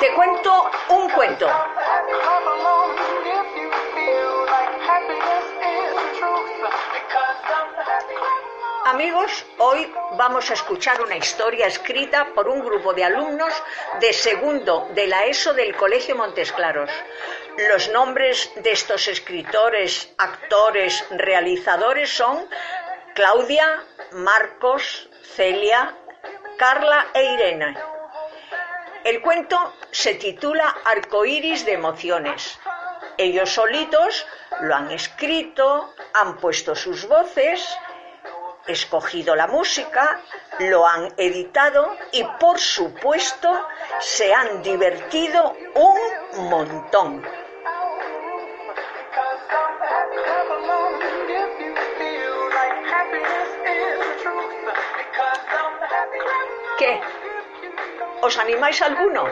Te cuento un cuento. Amigos, hoy vamos a escuchar una historia escrita por un grupo de alumnos de segundo de la ESO del Colegio Montes Claros. Los nombres de estos escritores, actores, realizadores son Claudia, Marcos, Celia, Carla e Irene. El cuento se titula Arcoíris de emociones. Ellos solitos lo han escrito, han puesto sus voces, escogido la música, lo han editado y por supuesto se han divertido un montón. ¿Qué? ¿Os animáis alguno?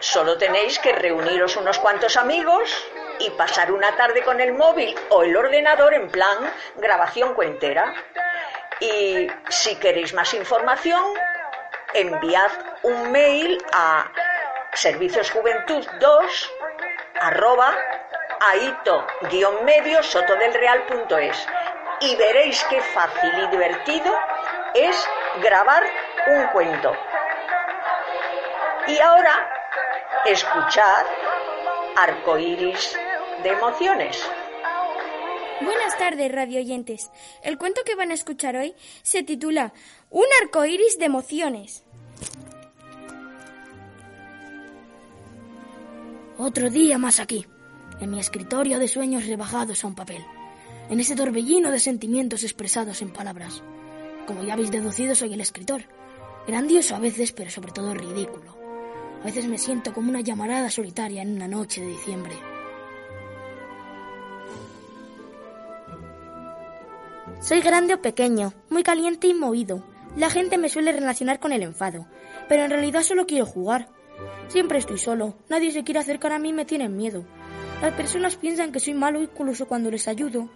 Solo tenéis que reuniros unos cuantos amigos y pasar una tarde con el móvil o el ordenador en plan grabación cuentera. Y si queréis más información, enviad un mail a serviciosjuventud2 arroba aito-medio sotodelreal.es y veréis qué fácil y divertido es grabar un cuento. Y ahora, escuchad Arcoíris de emociones. Buenas tardes, radio oyentes. El cuento que van a escuchar hoy se titula Un arcoíris de emociones. Otro día más aquí, en mi escritorio de sueños rebajados a un papel, en ese torbellino de sentimientos expresados en palabras. Como ya habéis deducido, soy el escritor. Grandioso a veces, pero sobre todo ridículo. A veces me siento como una llamarada solitaria en una noche de diciembre. Soy grande o pequeño, muy caliente y movido. La gente me suele relacionar con el enfado, pero en realidad solo quiero jugar. Siempre estoy solo, nadie se quiere acercar a mí y me tienen miedo. Las personas piensan que soy malo incluso cuando les ayudo.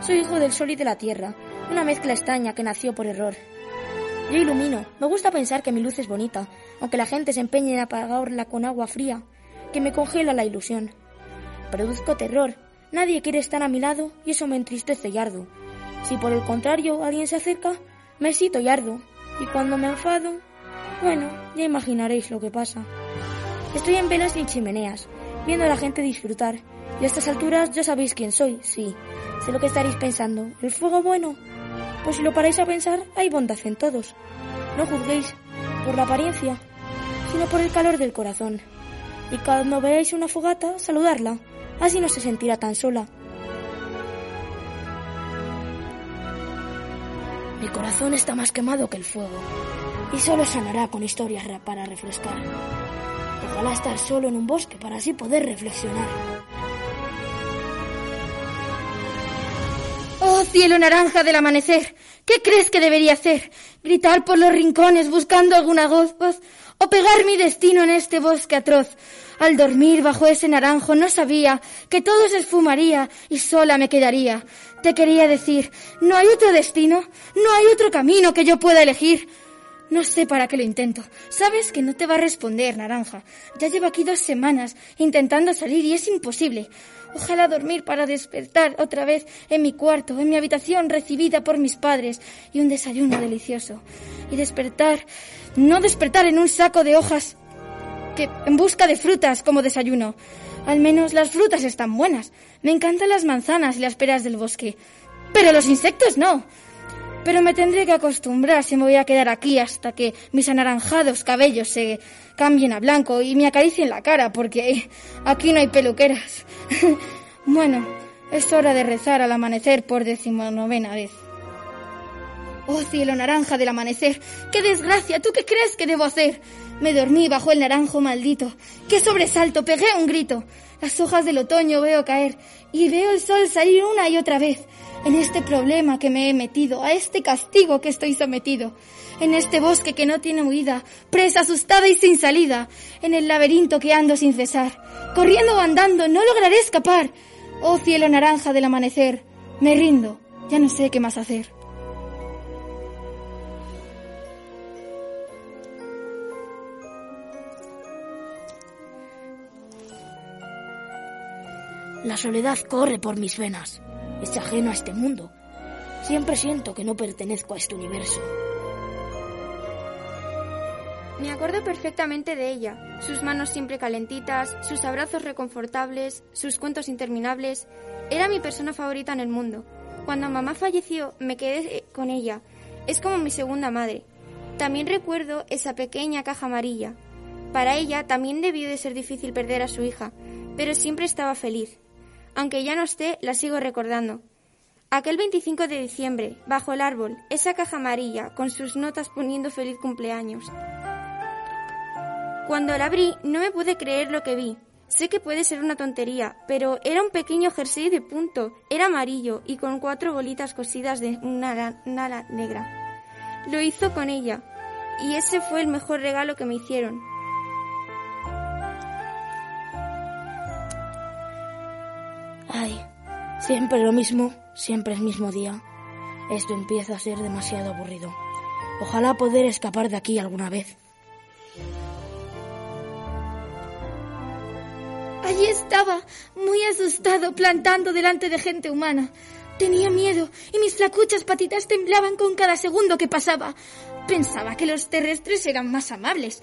Soy hijo del sol y de la tierra, una mezcla extraña que nació por error. Yo ilumino, me gusta pensar que mi luz es bonita, aunque la gente se empeñe en apagarla con agua fría, que me congela la ilusión. Produzco terror, nadie quiere estar a mi lado y eso me entristece y ardo. Si por el contrario alguien se acerca, me excito y ardo. Y cuando me enfado, bueno, ya imaginaréis lo que pasa. Estoy en velas y chimeneas, viendo a la gente disfrutar. Y a estas alturas ya sabéis quién soy, sí. Sé lo que estaréis pensando. ¿El fuego bueno? Pues si lo paráis a pensar, hay bondad en todos. No juzguéis por la apariencia, sino por el calor del corazón. Y cuando veáis una fogata, saludarla. Así no se sentirá tan sola. Mi corazón está más quemado que el fuego y solo sanará con historias para refrescar. Ojalá estar solo en un bosque para así poder reflexionar. Cielo naranja del amanecer, ¿qué crees que debería hacer? ¿Gritar por los rincones buscando alguna voz? ¿O pegar mi destino en este bosque atroz? Al dormir bajo ese naranjo no sabía que todo se esfumaría y sola me quedaría. Te quería decir, no hay otro destino, no hay otro camino que yo pueda elegir. No sé para qué lo intento. Sabes que no te va a responder, naranja. Ya llevo aquí dos semanas intentando salir y es imposible. Ojalá dormir para despertar otra vez en mi cuarto, en mi habitación recibida por mis padres y un desayuno delicioso. Y despertar, no despertar en un saco de hojas que en busca de frutas como desayuno. Al menos las frutas están buenas. Me encantan las manzanas y las peras del bosque. Pero los insectos no. Pero me tendré que acostumbrar si me voy a quedar aquí hasta que mis anaranjados cabellos se cambien a blanco y me acaricien la cara, porque aquí no hay peluqueras. bueno, es hora de rezar al amanecer por decimonovena vez. Oh cielo naranja del amanecer, qué desgracia, ¿tú qué crees que debo hacer? Me dormí bajo el naranjo maldito. ¡Qué sobresalto! Pegué un grito. Las hojas del otoño veo caer y veo el sol salir una y otra vez. En este problema que me he metido, a este castigo que estoy sometido. En este bosque que no tiene huida, presa asustada y sin salida. En el laberinto que ando sin cesar. Corriendo o andando, no lograré escapar. Oh cielo naranja del amanecer, me rindo, ya no sé qué más hacer. La soledad corre por mis venas. Es ajeno a este mundo. Siempre siento que no pertenezco a este universo. Me acuerdo perfectamente de ella, sus manos siempre calentitas, sus abrazos reconfortables, sus cuentos interminables. Era mi persona favorita en el mundo. Cuando mamá falleció, me quedé con ella. Es como mi segunda madre. También recuerdo esa pequeña caja amarilla. Para ella también debió de ser difícil perder a su hija, pero siempre estaba feliz. Aunque ya no esté, la sigo recordando. Aquel 25 de diciembre, bajo el árbol, esa caja amarilla, con sus notas poniendo feliz cumpleaños. Cuando la abrí, no me pude creer lo que vi. Sé que puede ser una tontería, pero era un pequeño jersey de punto, era amarillo y con cuatro bolitas cosidas de una nala negra. Lo hizo con ella, y ese fue el mejor regalo que me hicieron. Siempre lo mismo, siempre el mismo día. Esto empieza a ser demasiado aburrido. Ojalá poder escapar de aquí alguna vez. Allí estaba, muy asustado, plantando delante de gente humana. Tenía miedo y mis flacuchas patitas temblaban con cada segundo que pasaba. Pensaba que los terrestres eran más amables.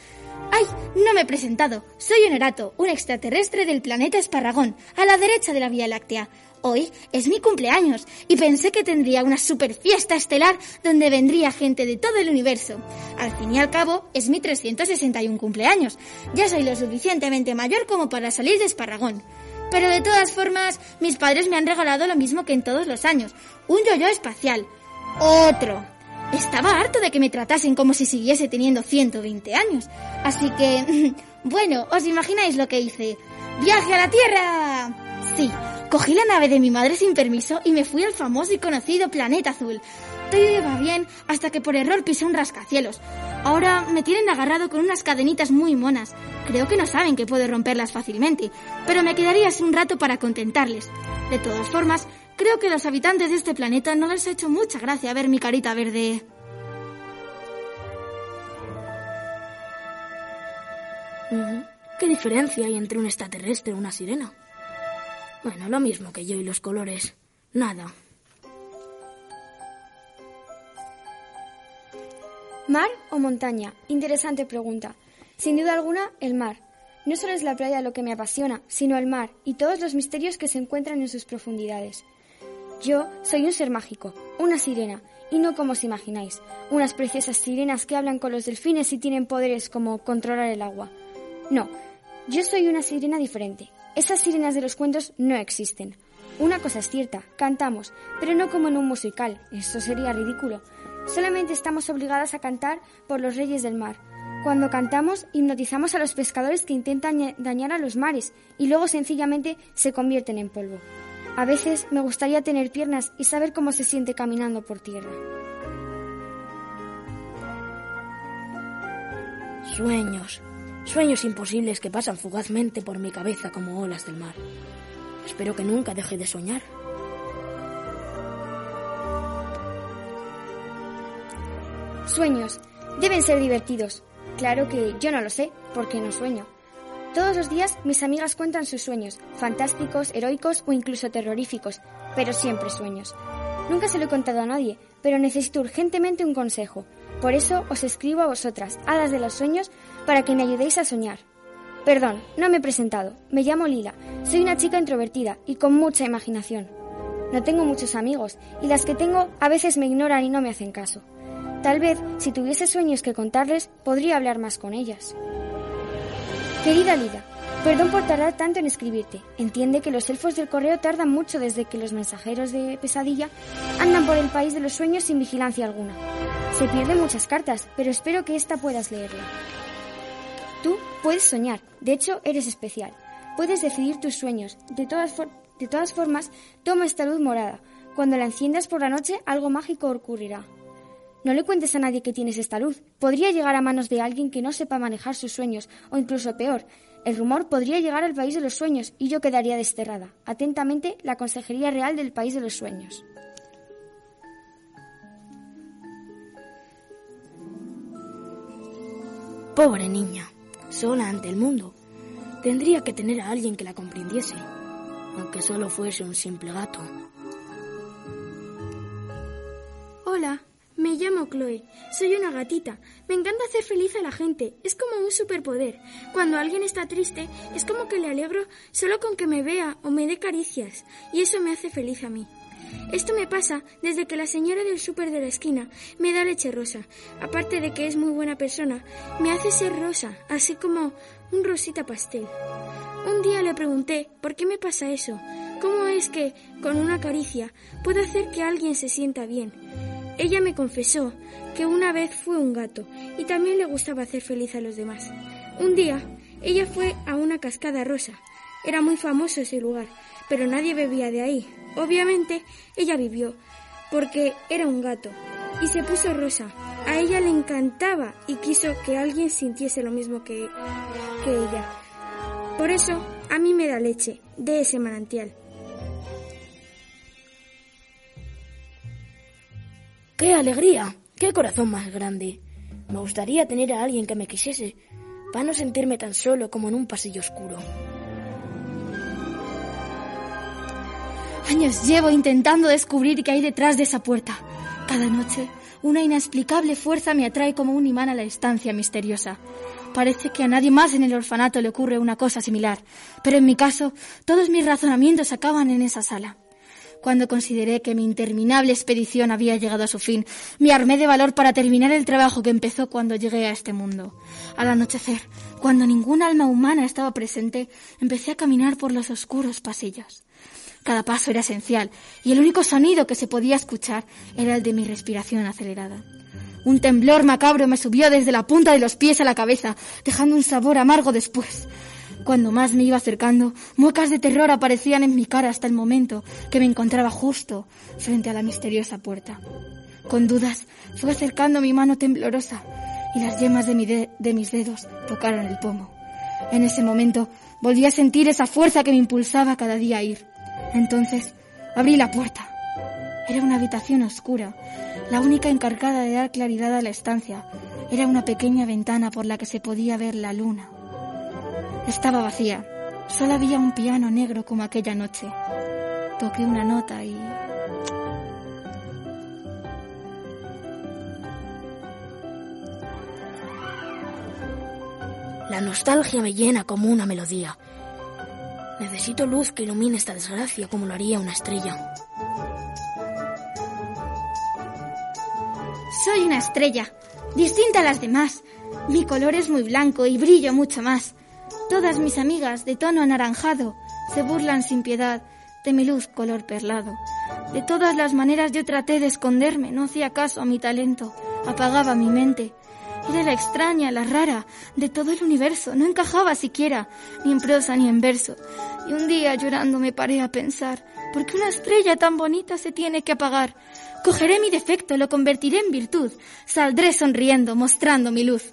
¡Ay! No me he presentado. Soy Onerato, un extraterrestre del planeta Esparragón, a la derecha de la Vía Láctea. Hoy es mi cumpleaños y pensé que tendría una super fiesta estelar donde vendría gente de todo el universo. Al fin y al cabo, es mi 361 cumpleaños. Ya soy lo suficientemente mayor como para salir de Esparragón. Pero de todas formas, mis padres me han regalado lo mismo que en todos los años, un yo-yo espacial. Otro. Estaba harto de que me tratasen como si siguiese teniendo 120 años. Así que, bueno, os imagináis lo que hice. ¡Viaje a la Tierra! Sí, cogí la nave de mi madre sin permiso y me fui al famoso y conocido planeta azul. Todo iba bien hasta que por error pisé un rascacielos. Ahora me tienen agarrado con unas cadenitas muy monas. Creo que no saben que puedo romperlas fácilmente, pero me quedaría un rato para contentarles. De todas formas, creo que a los habitantes de este planeta no les ha hecho mucha gracia ver mi carita verde. ¿Qué diferencia hay entre un extraterrestre y una sirena? Bueno, lo mismo que yo y los colores. Nada. ¿Mar o montaña? Interesante pregunta. Sin duda alguna, el mar. No solo es la playa lo que me apasiona, sino el mar y todos los misterios que se encuentran en sus profundidades. Yo soy un ser mágico, una sirena, y no como os imagináis, unas preciosas sirenas que hablan con los delfines y tienen poderes como controlar el agua. No, yo soy una sirena diferente. Esas sirenas de los cuentos no existen. Una cosa es cierta, cantamos, pero no como en un musical, eso sería ridículo. Solamente estamos obligadas a cantar por los reyes del mar. Cuando cantamos, hipnotizamos a los pescadores que intentan dañar a los mares y luego sencillamente se convierten en polvo. A veces me gustaría tener piernas y saber cómo se siente caminando por tierra. Sueños. Sueños imposibles que pasan fugazmente por mi cabeza como olas del mar. Espero que nunca deje de soñar. Sueños. Deben ser divertidos. Claro que yo no lo sé, porque no sueño. Todos los días mis amigas cuentan sus sueños, fantásticos, heroicos o incluso terroríficos, pero siempre sueños. Nunca se lo he contado a nadie, pero necesito urgentemente un consejo. Por eso os escribo a vosotras, hadas de los sueños, para que me ayudéis a soñar. Perdón, no me he presentado. Me llamo Lila. Soy una chica introvertida y con mucha imaginación. No tengo muchos amigos y las que tengo a veces me ignoran y no me hacen caso. Tal vez, si tuviese sueños que contarles, podría hablar más con ellas. Querida Lida, perdón por tardar tanto en escribirte. Entiende que los elfos del correo tardan mucho desde que los mensajeros de pesadilla andan por el país de los sueños sin vigilancia alguna. Se pierden muchas cartas, pero espero que esta puedas leerla. Tú puedes soñar, de hecho eres especial. Puedes decidir tus sueños. De todas, de todas formas, toma esta luz morada. Cuando la enciendas por la noche, algo mágico ocurrirá. No le cuentes a nadie que tienes esta luz. Podría llegar a manos de alguien que no sepa manejar sus sueños, o incluso peor, el rumor podría llegar al país de los sueños y yo quedaría desterrada. Atentamente, la Consejería Real del País de los Sueños. Pobre niña, sola ante el mundo. Tendría que tener a alguien que la comprendiese, aunque solo fuese un simple gato. Hola, me llamo Chloe. Soy una gatita. Me encanta hacer feliz a la gente. Es como un superpoder. Cuando alguien está triste, es como que le alegro solo con que me vea o me dé caricias. Y eso me hace feliz a mí. Esto me pasa desde que la señora del súper de la esquina me da leche rosa. Aparte de que es muy buena persona, me hace ser rosa, así como un rosita pastel. Un día le pregunté por qué me pasa eso. ¿Cómo es que, con una caricia, puedo hacer que alguien se sienta bien? Ella me confesó que una vez fue un gato y también le gustaba hacer feliz a los demás. Un día, ella fue a una cascada rosa. Era muy famoso ese lugar, pero nadie bebía de ahí. Obviamente, ella vivió, porque era un gato, y se puso rosa. A ella le encantaba y quiso que alguien sintiese lo mismo que, que ella. Por eso, a mí me da leche de ese manantial. ¡Qué alegría! ¡Qué corazón más grande! Me gustaría tener a alguien que me quisiese, para no sentirme tan solo como en un pasillo oscuro. Años llevo intentando descubrir qué hay detrás de esa puerta. Cada noche, una inexplicable fuerza me atrae como un imán a la estancia misteriosa. Parece que a nadie más en el orfanato le ocurre una cosa similar, pero en mi caso, todos mis razonamientos acaban en esa sala. Cuando consideré que mi interminable expedición había llegado a su fin, me armé de valor para terminar el trabajo que empezó cuando llegué a este mundo. Al anochecer, cuando ningún alma humana estaba presente, empecé a caminar por los oscuros pasillos. Cada paso era esencial, y el único sonido que se podía escuchar era el de mi respiración acelerada. Un temblor macabro me subió desde la punta de los pies a la cabeza, dejando un sabor amargo después. Cuando más me iba acercando, muecas de terror aparecían en mi cara hasta el momento que me encontraba justo frente a la misteriosa puerta. Con dudas, fui acercando mi mano temblorosa y las yemas de, de mis dedos tocaron el pomo. En ese momento volví a sentir esa fuerza que me impulsaba cada día a ir. Entonces abrí la puerta. Era una habitación oscura, la única encargada de dar claridad a la estancia. Era una pequeña ventana por la que se podía ver la luna. Estaba vacía. Solo había un piano negro como aquella noche. Toqué una nota y... La nostalgia me llena como una melodía. Necesito luz que ilumine esta desgracia como lo haría una estrella. Soy una estrella, distinta a las demás. Mi color es muy blanco y brillo mucho más. Todas mis amigas de tono anaranjado se burlan sin piedad de mi luz color perlado. De todas las maneras yo traté de esconderme, no hacía caso a mi talento, apagaba mi mente. Era la extraña, la rara, de todo el universo, no encajaba siquiera, ni en prosa ni en verso. Y un día llorando me paré a pensar, ¿por qué una estrella tan bonita se tiene que apagar? Cogeré mi defecto, lo convertiré en virtud, saldré sonriendo, mostrando mi luz.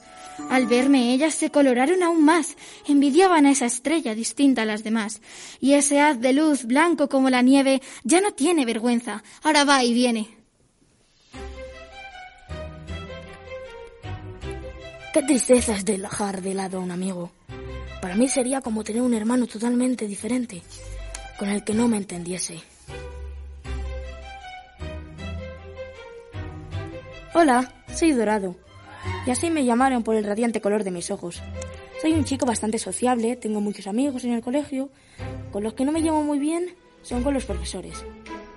Al verme ellas se coloraron aún más, envidiaban a esa estrella distinta a las demás. Y ese haz de luz blanco como la nieve ya no tiene vergüenza, ahora va y viene. Qué tristeza es dejar de lado a un amigo. Para mí sería como tener un hermano totalmente diferente, con el que no me entendiese. Hola, soy Dorado y así me llamaron por el radiante color de mis ojos. Soy un chico bastante sociable, tengo muchos amigos en el colegio, con los que no me llevo muy bien son con los profesores.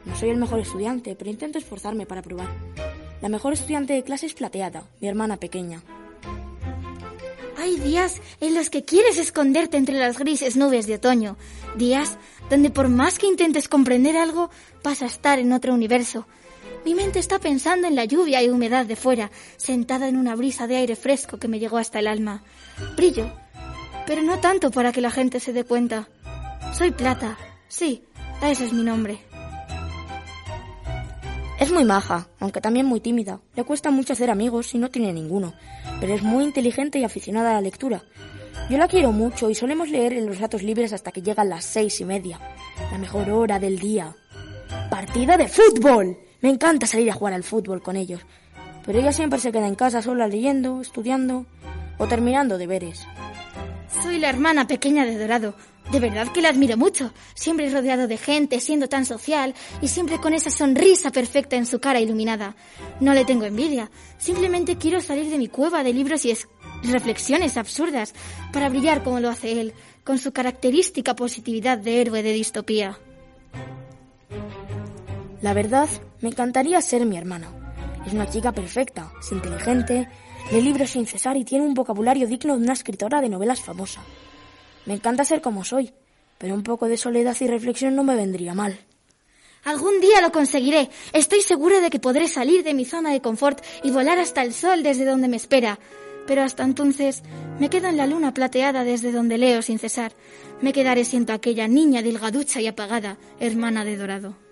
No soy el mejor estudiante, pero intento esforzarme para probar. La mejor estudiante de clase es Plateada, mi hermana pequeña. Hay días en los que quieres esconderte entre las grises nubes de otoño. Días donde por más que intentes comprender algo, vas a estar en otro universo. Mi mente está pensando en la lluvia y humedad de fuera, sentada en una brisa de aire fresco que me llegó hasta el alma. Brillo, pero no tanto para que la gente se dé cuenta. Soy Plata, sí, ese es mi nombre. Es muy maja, aunque también muy tímida. Le cuesta mucho hacer amigos y no tiene ninguno, pero es muy inteligente y aficionada a la lectura. Yo la quiero mucho y solemos leer en los ratos libres hasta que llegan las seis y media, la mejor hora del día. ¡Partida de fútbol! Me encanta salir a jugar al fútbol con ellos, pero ella siempre se queda en casa sola leyendo, estudiando o terminando deberes. Soy la hermana pequeña de Dorado. De verdad que la admiro mucho. Siempre rodeado de gente, siendo tan social y siempre con esa sonrisa perfecta en su cara iluminada. No le tengo envidia. Simplemente quiero salir de mi cueva de libros y reflexiones absurdas para brillar como lo hace él, con su característica positividad de héroe de distopía. La verdad, me encantaría ser mi hermana. Es una chica perfecta, es inteligente, lee libros sin cesar y tiene un vocabulario digno de una escritora de novelas famosa. Me encanta ser como soy, pero un poco de soledad y reflexión no me vendría mal. Algún día lo conseguiré. Estoy segura de que podré salir de mi zona de confort y volar hasta el sol desde donde me espera. Pero hasta entonces me quedo en la luna plateada desde donde leo sin cesar. Me quedaré siendo aquella niña delgaducha y apagada, hermana de Dorado.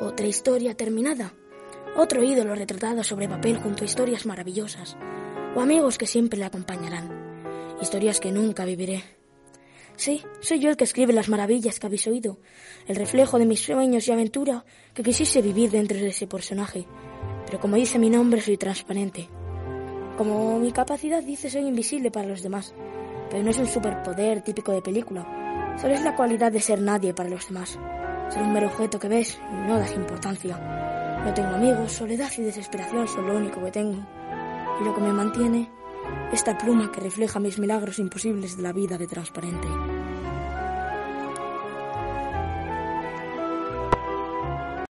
Otra historia terminada. Otro ídolo retratado sobre papel junto a historias maravillosas, o amigos que siempre le acompañarán, historias que nunca viviré. Sí, soy yo el que escribe las maravillas que habéis oído, el reflejo de mis sueños y aventura que quisiese vivir dentro de ese personaje. Pero como dice mi nombre, soy transparente. Como mi capacidad dice, soy invisible para los demás. Pero no es un superpoder típico de película. Solo es la cualidad de ser nadie para los demás. Ser un mero objeto que ves y no das importancia. No tengo amigos, soledad y desesperación son lo único que tengo. Y lo que me mantiene, esta pluma que refleja mis milagros imposibles de la vida de transparente.